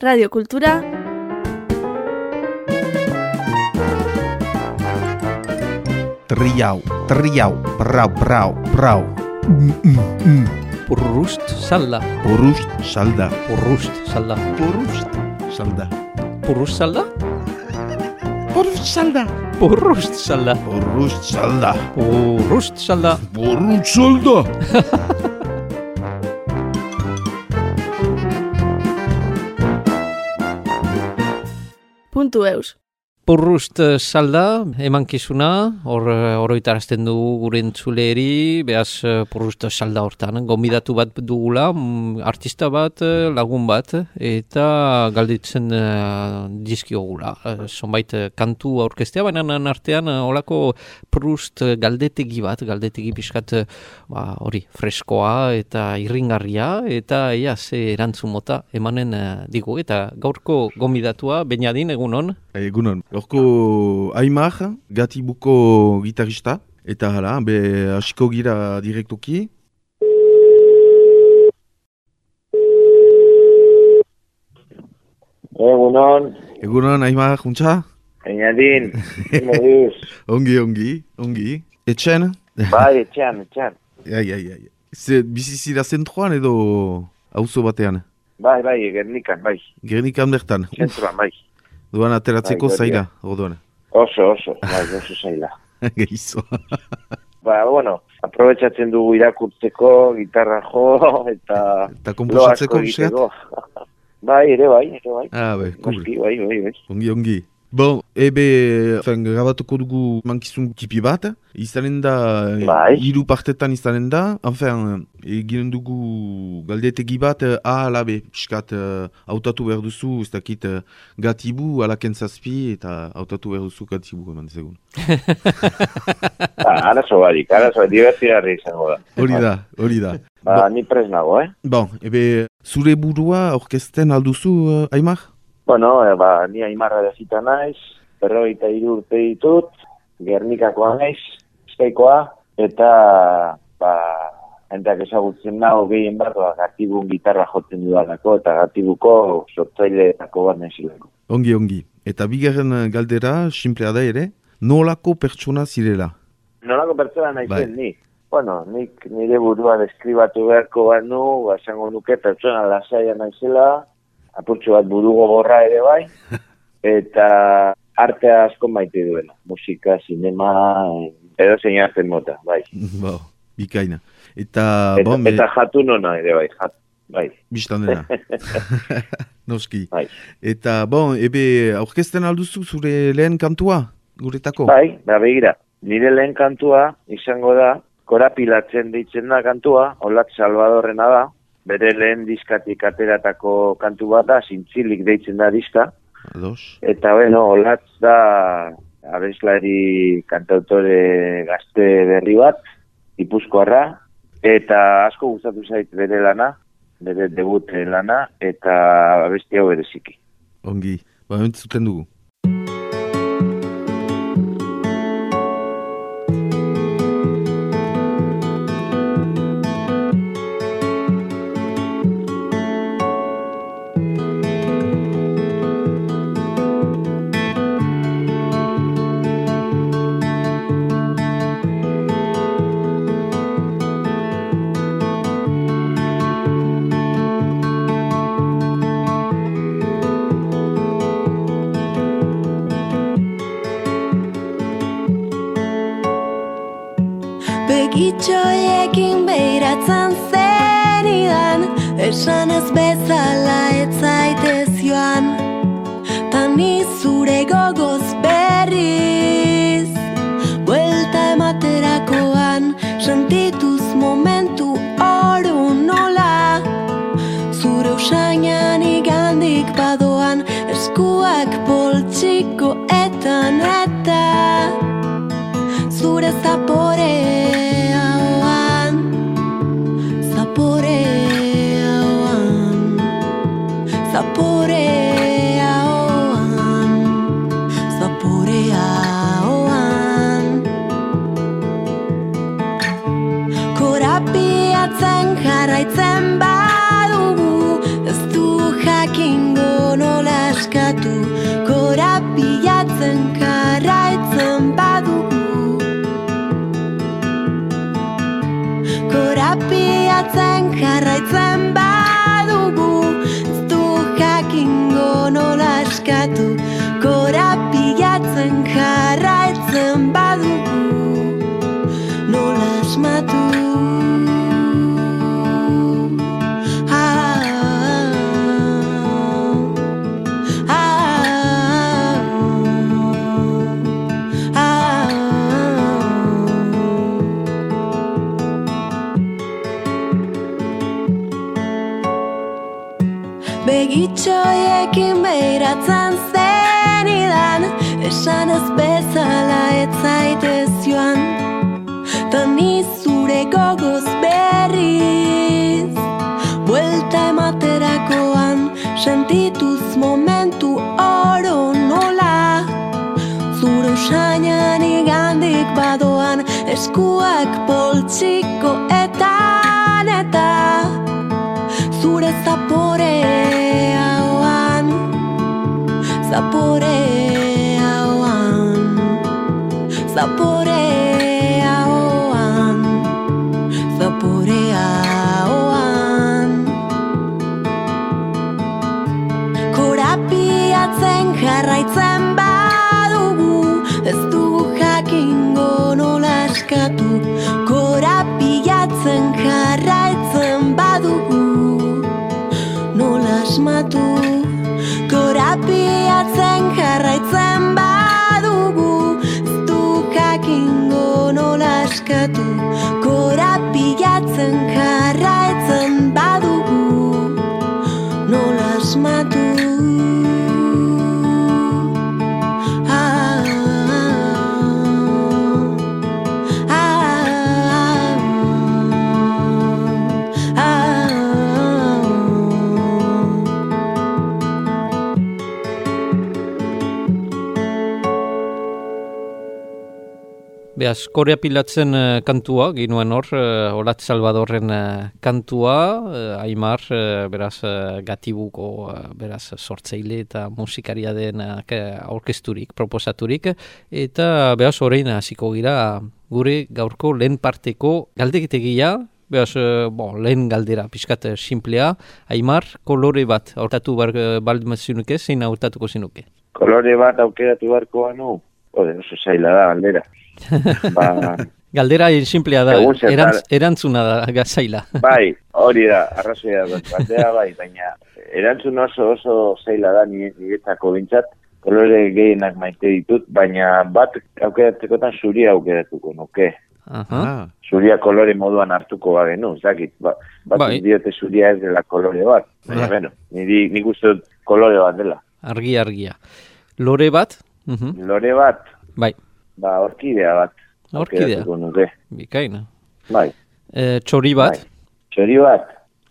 Radio Kultura Triau, triau, brau, brau, brau. Mm, mm, mm. Purrust salda. Porust, salda. Purrust salda. Porust, salda. Purrust salda? Porust, salda. Purrust salda. Porust, salda. Purrust salda. Porust, salda. en tu veus. Purrust salda, emankizuna, hor eh, oroitarazten du gure entzuleri, behaz eh, purrust salda hortan. Gombidatu bat dugula, mm, artista bat, eh, lagun bat, eta galditzen uh, dizkiogula. Zonbait eh, kantu aurkestea, baina artean eh, holako purrust eh, galdetegi bat, galdetegi pixkat eh, ba, hori freskoa eta irringarria, eta ia ze erantzun mota emanen eh, digu. Eta gaurko gombidatua, Beñadin, egunon? Egunon, gorko Aimar, gatibuko gitarista. Eta hala, be, hasiko gira direktuki. Egunon, Egunon, Aimar, juntza? Moduz, Ongi, ongi, ongi. Etxen? bai, etxean, etxean. Ai, ai, ai. Ze, bizizira zentroan edo auzo batean? Bai, bai, Gernikan, bai, Gernikan bertan. zentroan, bai. Duan ateratzeko Bai, zaila, orduan. Oso, oso, bai, oso zaila. Gehizo. Ba, bueno, aprobetsatzen dugu irakurtzeko, gitarra jo, eta Eta komposatzeko bai, ere bai, ere bai. Ah, bai. Noski, bai, bai, bai. Ongi, ongi. Bon, ebe, fen, grabatuko dugu mankizun tipi bat, izanen da, Bai. hiru partetan izanen da, enfin, eginen dugu galdetegi bat, eh, A ala B, piskat, eh, hautatu behar duzu, ez dakit, eh, gatibu, ala kentzazpi, eta hautatu behar duzu gatibu, eman segun. Ba, arazo barik, arazo barik, divertirarri izango da. Hori da, hori da. Ba, ni pres nago, eh? Bon, ebe, zure burua orkesten alduzu, uh, Aimar? Bueno, e, ba, ni aimarra dezita naiz, berrogeita hiru urte ditut, Gernikakoa naiz, Bizkaikoa, eta, ba, entak ezagutzen nago gehien bat, ba, gatibun gitarra jotzen dudalako, eta gatibuko sortzaileetako bat naizilako. Ongi, ongi. Eta bigarren eh, galdera, simplea da ere, nolako pertsona zirela? Nolako pertsona naizen Bai. ni? Bueno, nik nire burua deskribatu beharko banu, ba, esango nuke pertsona lasaia naizela, apurtxo bat buru gogorra ere bai, eta artea asko maite duela. Musika, sinema, edo zein mota, bai. Bo, bikaina. Eta, Eta, bon, eta jatu nona ere bai, jat, bai, biztan dena. Noski. bai. Eta, bon, ebe, aurkezten alduzu zure lehen kantua, guretako? Bai, da begira, nire lehen kantua izango da, korapilatzen deitzen da kantua, Olat Salvadorrena da, bere lehen diskatik ateratako kantu bat da, zintzilik deitzen da diska, Ados. Eta bueno, Olatz da abeslari kantautore gazte berri bat, ipuzkoarra, eta asko gustatu zait bere lana, bere debut lana, eta abesti hau bereziki. Ongi. Ba, entzuten dugu. Zure Korapilatzen jarraitzen badugu Ez du jakingo nola eskatu Korapilatzen jarraitzen Sentituz momentu oro nola. Zure usainan igandik badoan Eskuak poltsiko tu Beaz, korea pilatzen eh, kantua, ginuen hor, uh, Olat Salvadorren eh, kantua, uh, Aimar, eh, beraz, uh, gatibuko, uh, beraz, sortzeile eta musikaria denak uh, aurkezturik, proposaturik, eta beraz, orain hasiko gira gure gaurko lehen parteko galdeketegia, Beaz, uh, bon, lehen galdera, pixkat eh, simplea, Aimar, kolore bat, aurtatu bar, baldin zinuke, zein aurtatuko zinuke? Kolore bat aukeratu beharko banu, Ode, oso zaila da, aldera. ba, Galdera simplea da, erantz, erantzuna da, gazaila. bai, hori da, arrazoia da, batea bai, baina erantzun oso oso zaila da nire- niretzako bintzat, kolore gehienak maite ditut, baina bat aukeratzekotan zuria aukeratuko nuke. Aha. Ah, Zuria kolore moduan hartuko bagenu, zakit, ba, bat Bai. diote zuria ez dela kolore bat. Baina, Bai. bueno, niri, nik uste dut kolore bat dela. Argi, argia. Lore bat? Mhm. Lore bat, Bai, ba, orkidea bat. Orkidea. nuke. bikaina. Bai. E, txori bat? Bai. Txori bat,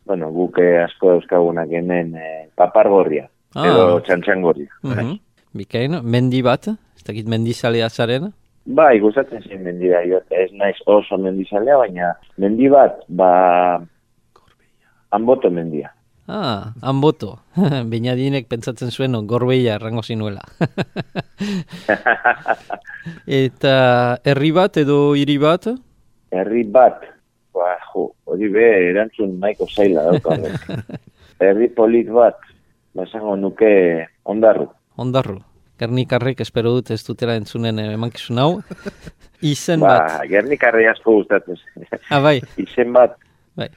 bueno, guk eh, asko euskagunak hemen eh, papargorria, Ah. edo txantxangorria. Mhm. Bikaina. Mendi bat? Ez dakit mendizalea zaren? Bai, gustatzen zen mendira, ez naiz oso mendizalea, baina mendi bat, ba, anboto mendia. Ah, hanboto. Beinadinek pentsatzen zuen gorbeia errango zinuela. Eta herri bat edo hiri bat? Herri bat, ba, jo, hori be, erantzun nahiko zaila dauka. Herri polit bat, ba, esango nuke ondarru. Ondarru. Gernikarrek espero dut ez dutela entzunen eh, emankizun hau. Izen Ba, bat. gernikarri asko gustatzen zen. Ah, bai, Izen bat, bai.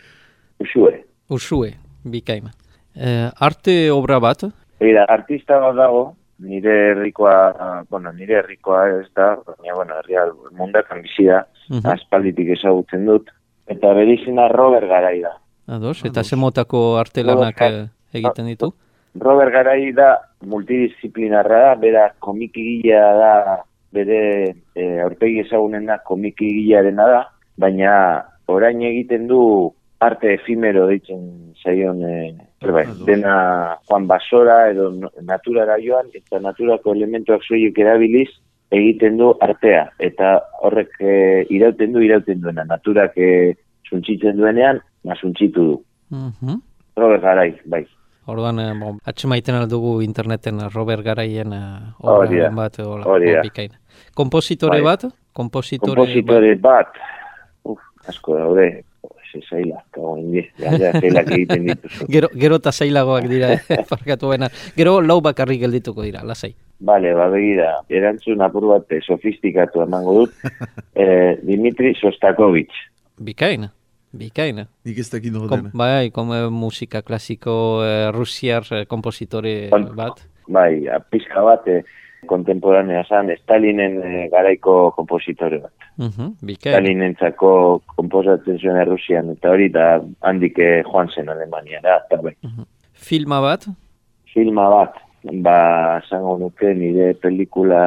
usue. Usue, bikaima. Eh, arte obra bat? Eira, artista bat dago, nire herrikoa, bueno, nire herrikoa ez da, baina, bueno, herria mundakan bizi da, Mhm. aspalditik ezagutzen dut, eta bere izena Robert Garai da. Ados, eta zemotako arte lanak eh, egiten ditu? Robert Garai da multidisciplinarra da, bera komikigilea da, bere e, aurpegi ezagunena komikigilearena da, baina orain egiten du arte efimero deitzen zaion e, bai, dena Juan Basora edo naturara joan eta naturako elementuak soilik erabiliz egiten du artea eta horrek e, irauten du irauten duena naturak e, suntzitzen duenean, ma suntzitu du. Mhm. Robert Garai, bai. Orduan, eh, bon, atxemaiten aldugu interneten eh, Robert Garaien eh, da. obra bat, hola, Hori da. bon, bikain. Kompositore Bai. bat? Kompositore, Kompositore bat, uf, asko daude, ze zaila, kago indi, zailak egiten dituzu. Gero, gero eta zailagoak dira, eh, parkatu bena. Gero lau bakarrik geldituko dira, lasai. Bale, ba, begira, erantzun apur bat sofistikatu emango dut, eh, Dimitri Sostakovic. Bikain, bikain. Nik ez dakit Kom, nordena. bai, kom, eh, musika klasiko eh, rusiar eh, kompositore Kon- bat. Bai, a- pizka bat, eh, kontemporanea zan, Stalinen eh, garaiko kompositore bat. Mhm, bikain. Stalinentzako komposatzen zuen Errusian, eta hori da handik eh, joan zen Alemaniara, eta bai. Filma bat? Filma bat, ba, zango nuke nire pelikula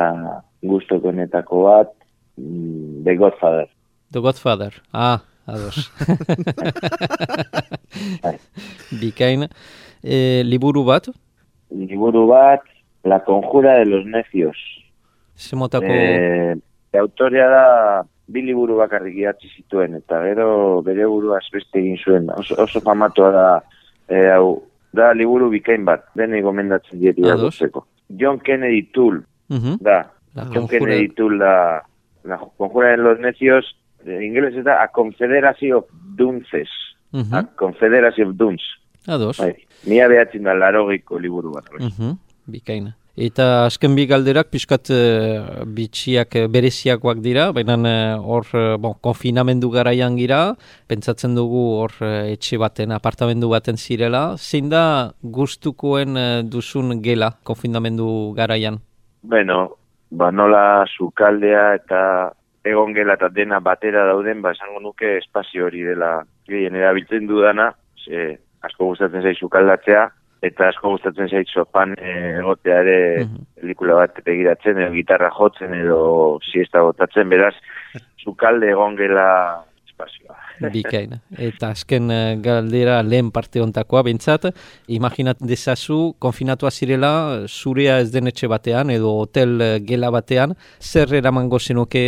gustokonetako bat, mm, The Godfather. The Godfather. Ah, ados. Bai. bikain. Eh, liburu bat? Liburu bat, La conjura de los necios. Zemotako... Eh, autorea da bi liburu bakarrik idatzi zituen, eta gero bere buruaz beste egin zuen. Oso, oso famatua da, eh, hau, da liburu bikain bat, denei gomendatzen diet irakurtzeko. John Kennedy Toole, Mhm. da. La John Conjura- Kennedy Toole da, la conjura de los necios, en inglés da A Confederacy of Dunces. Mhm. A Confederacy of Duns. Ados. Bai, mila behatzen da larogiko liburu bat. bai. Mhm, bikain. Eta azken bi galderak pixkat eh, bitxiak eh, bereziakoak dira, baina eh, hor eh, bon, konfinamendu garaian gira, pentsatzen dugu hor etxe baten, apartamendu baten zirela. Zein da gustukoen duzun gela konfinamendu garaian? Bueno, ba nola sukaldea eta egon gela eta dena batera dauden, ba esango nuke espazio hori dela gehien erabiltzen dudana, ze asko gustatzen zait sukaldatzea, eta asko gustatzen zait sopan eh, egotea ere pelikula bat begiratzen, edo gitarra jotzen, edo siesta botatzen, beraz, sukalde egon gela espazioa. Bikain. Eta azken eh, galdera lehen parte ontakoa, bentsat, imaginat dezazu, konfinatua zirela, zurea ez den etxe batean, edo hotel eh, gela batean, zer eramango zenuke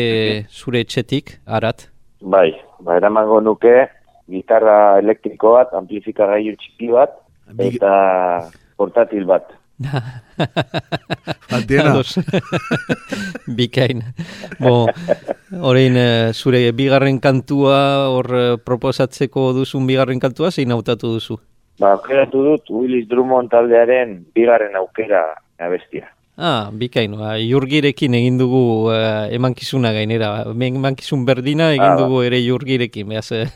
zure etxetik, arat? Bai, ba eramango nuke gitarra elektriko bat, amplifikagailu txiki bat, Big- eta portatil bat. Ados. Bikain. Bo, orain eh, zure bigarren kantua hor eh, proposatzeko duzun bigarren kantua zein hautatu duzu? Ba, aukeratu dut Willis Drummond taldearen bigarren aukera abestia. Ah, bikain, ba, jurgirekin egin dugu eh, emankizuna gainera. Men- Emankizun berdina egin Ah, ba. dugu ere jurgirekin, behaz. eh,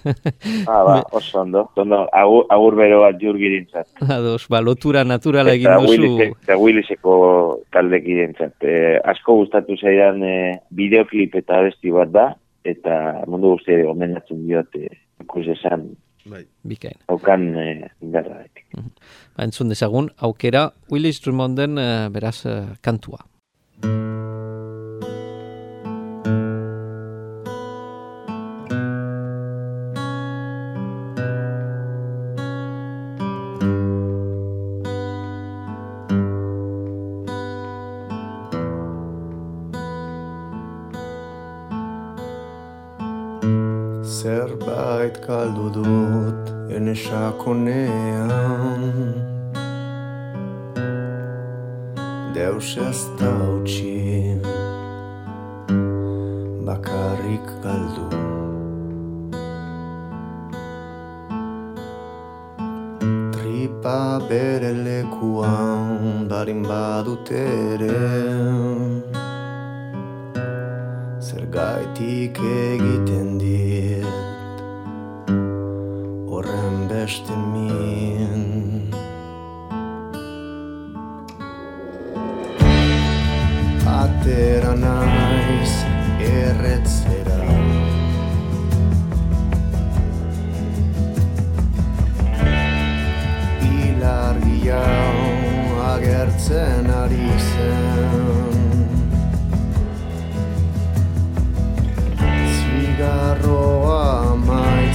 Ah, ba, oso ondo. Ondo, agur, agur bero bat jurgirintzat. Ados, ba, lotura naturala egin duzu. Eta Williseko taldekidentzat. E, asko gustatu zaidan e, bideoklip eta abesti bat da, eta mundu guztiari gomendatzen diot e, ikus esan Bai. Bikain. haukan e, indarraetik. Ba, entzun dezagun, aukera Willis Drummonden eh, beraz eh, kantua. Sakonean Deus ez da utzi. Bakarrik galdu. Tripa bere lekuan Barin badut ere. Zergaitik egiten trust in me.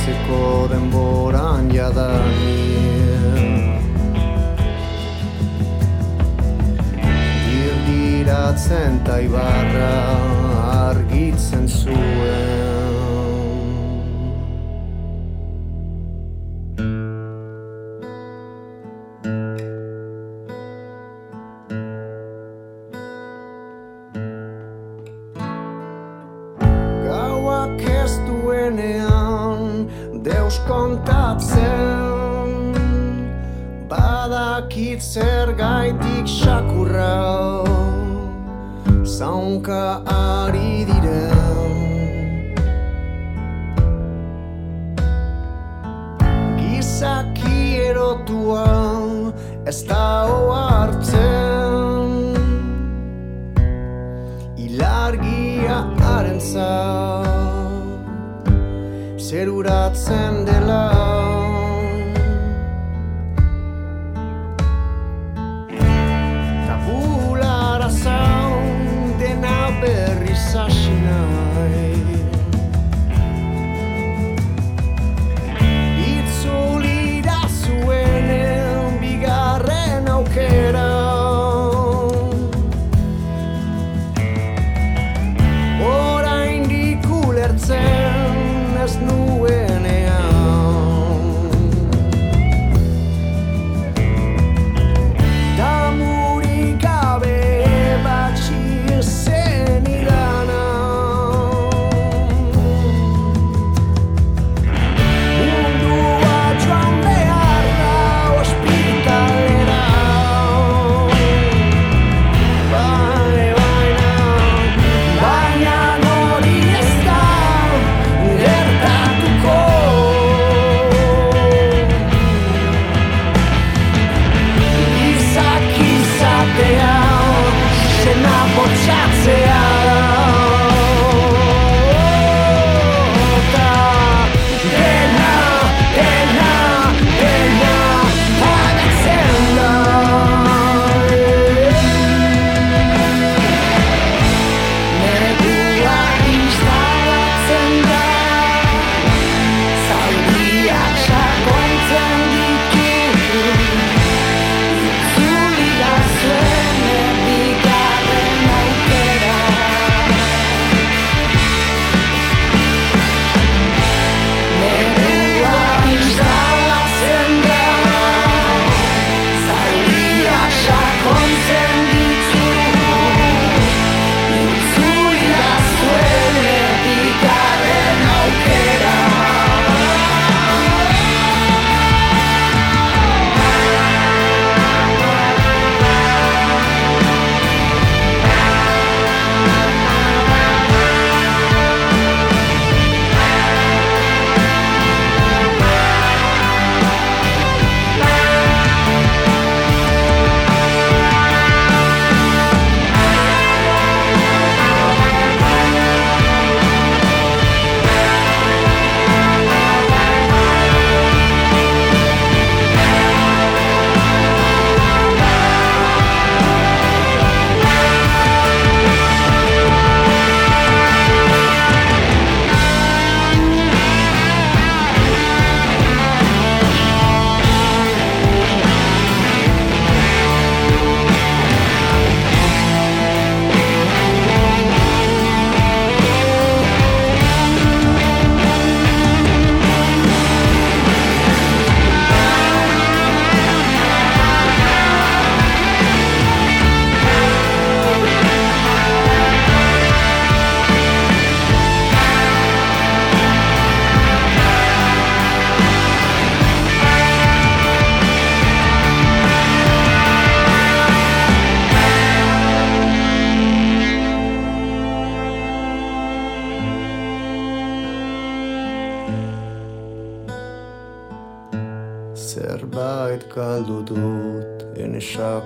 Maitzeko denboran jadanik. Dirdiratzen ta ibarra argitzen zuen ez da oartzen Ilargia arentza Zeruratzen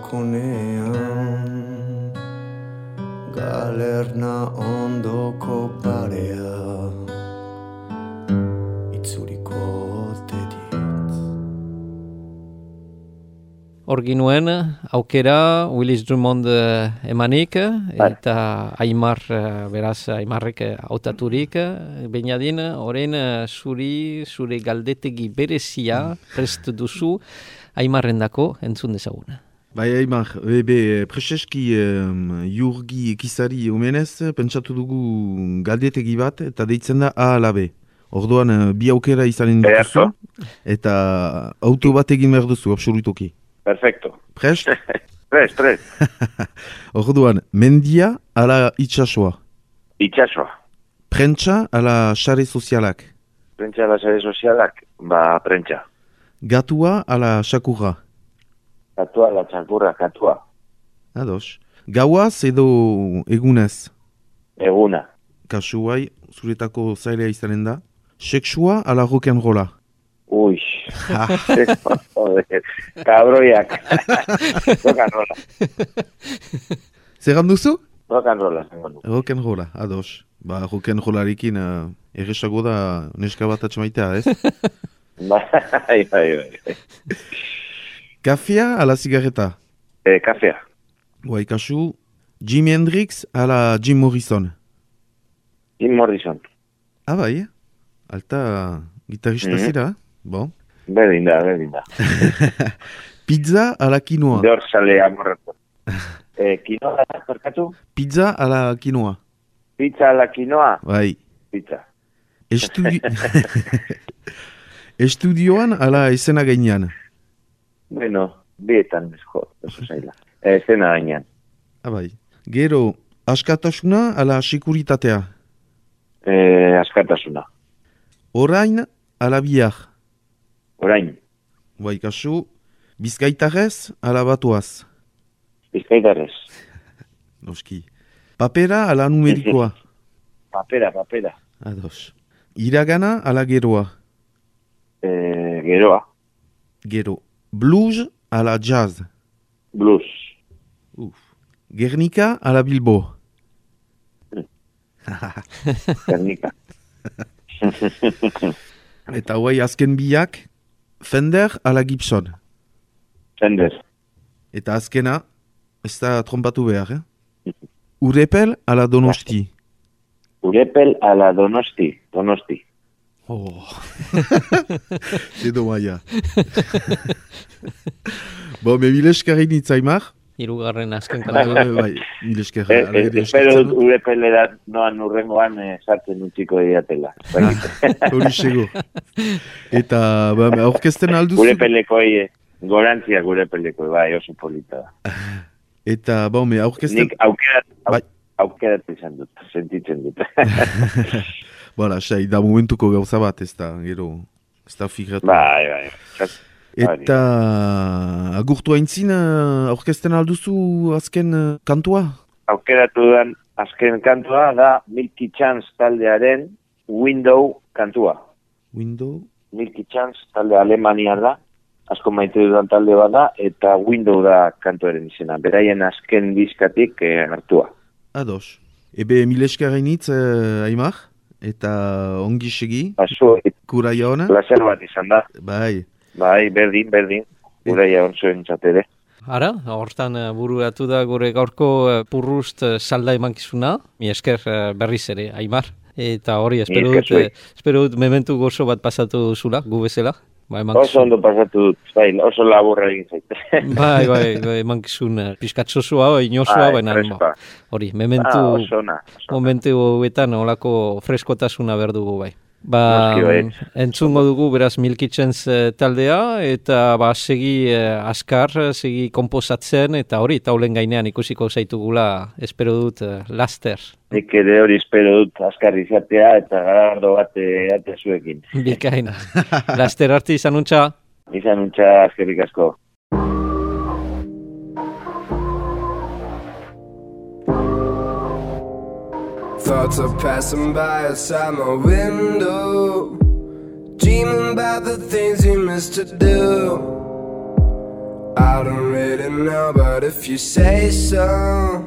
ene sakonean Galerna ondoko parea Itzuriko ote dit Hor ginuen, aukera Willis Drummond eh, emanik, Bai. eta Aimar, eh, beraz, Aimarrek eh, hautaturik, Beñadin, orain zuri, zure galdetegi berezia prest duzu, Aimarrendako entzun dezaguna. Bai, Aimar, ebe, preseski um, jurgi ekizari omenez, pentsatu dugu galdetegi bat, eta deitzen da A ala B. Orduan, eh, bi aukera izanen dituzu, eta auto bat egin behar duzu, absolutoki. Perfecto. Prest? Tres, tres. Orduan, mendia ala itxasoa. Itxasoa. Prentsa ala sare sozialak. Prentsa la sare sozialak, ba, prentsa. Gatua ala sakurra. Katua, la txakurra, katua. Ados. Gauaz edo egunez? Eguna. Kasu bai, zuretako zailea izanen da. Sexua ala rock'n'rolla? Ui. Joder, kabroiak. Rock'n'rolla. Zer duzu? Rock'n'rolla, zengo du. Rock'n'rolla, ados. Ba, rock'n'rollarekin uh, erresago da neska bat atxamaitea, ez? Bai, bai, bai. Kafea ala zigarreta? E, kafea. Guai, kasu, Jimi Hendrix ala Jim Morrison? Jim Morrison. Ah, bai, alta gitarrista Mhm. zira, bon. Berdin da, berdin da. Pizza ala quinoa? Dor sale amorratu. E, kinoa da, perkatu? Pizza ala quinoa? Pizza ala kinoa? Bai. Pizza. Estudi... Estudioan ala esena gainean? Bueno, bietan esko, oso zaila. E, zena gainean. Ah, bai. Gero, askatasuna ala sekuritatea? E, askatasuna. Orain ala bihar? Orain, Bai, kasu, bizkaitarrez ala batuaz? bizkaitarrez. Noski. Papera ala numerikoa? Papera, papera. Ados. Iragana ala geroa? E, geroa, Gero. Blues ala jazz? blues. Uf. Gernika ala Bilbo? Gernika. Eta guai azken biak, Fender ala Gibson? Fender. Eta azkena, ez da trompatu behar, eh? Urepel ala Donosti? Urepel ala donosti. Donosti. Oh. Edo maia. Bo, me mileskarri nitzaimar. Hirugarren azken Bai, kantu. bai, bai, mileskarri. E, e, espero dut urepel edat noan urrengoan e, sartzen utziko diatela. Hori sego. Eta, ba, aurkezten alduzu. Urepelekoi, e, gorantziak urepelekoi, bai, oso polita da. Eta, ba, me aurkezten... Nik aukerat, au, Bai. aukerat izan dut, sentitzen dut. Bara, sai, da momentuko gauza bat, ez da, gero, ez da figratu. bai, bai. Zat- Eta, agurtu haintzin, uh, aurkezten alduzu azken uh, kantua? aukeratu dudan azken kantua da Milky Chance taldearen Window kantua. Window? Milky Chance talde Alemania da, asko maite dudan talde bat da, eta Window da kantuaren izena. Beraien azken diskatik eh, hartua. Ados. Ebe mileskarren hitz, uh, Aimar? Eta ongi segi, Baso, kura jauna? placer bat izan da. Bai, Bai, berdin, berdin. Gure jaun zuen txatere. Ara, hortan eh, buruatu da gure gaurko eh, purrust eh, salda emankizuna, mi esker eh, berriz ere, Aimar. Eta hori, espero dut, eh, espero dut mementu gozo bat pasatu zula, gu bezala. Ba, Oso emankizun. ondo pasatu dut, bai, oso laburra egin zaite. Bai, bai, bai, emankizun eh, pizkatzosua, inosua, Bai, baina freskoa. hori, mementu, Ah, oso oso momentu hauetan olako freskotasuna behar dugu bai. Ba, bai. entzungo dugu beraz Milkitzens eh, taldea eta ba segi eh, askar, eh, segi komposatzen eta hori taulen gainean ikusiko zaitugula espero dut laster. Nik ere hori espero dut azkar izatea eta garardo bat eate zuekin. Bikaina. laster arte izan untxa. Izan untxa azkerrik asko. Thoughts are passing by outside my window. Dreaming about the things you missed to do. I don't really know, but if you say so,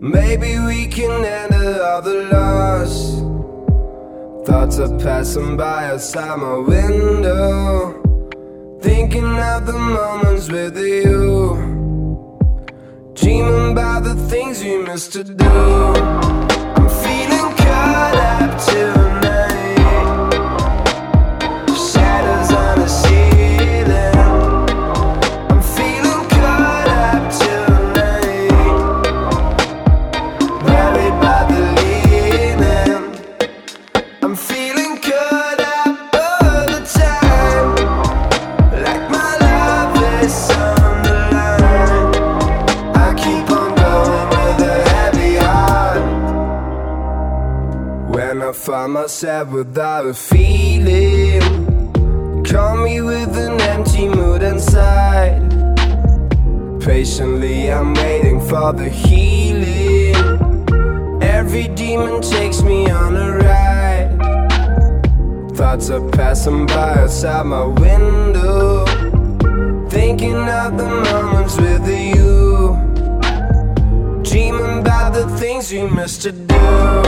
maybe we can end all the loss. Thoughts are passing by outside my window. Thinking of the moments with you. Dreaming about the things we missed to do to myself without a feeling, call me with an empty mood inside. Patiently, I'm waiting for the healing. Every demon takes me on a ride. Thoughts are passing by outside my window. Thinking of the moments with you. Dreaming about the things we missed to do.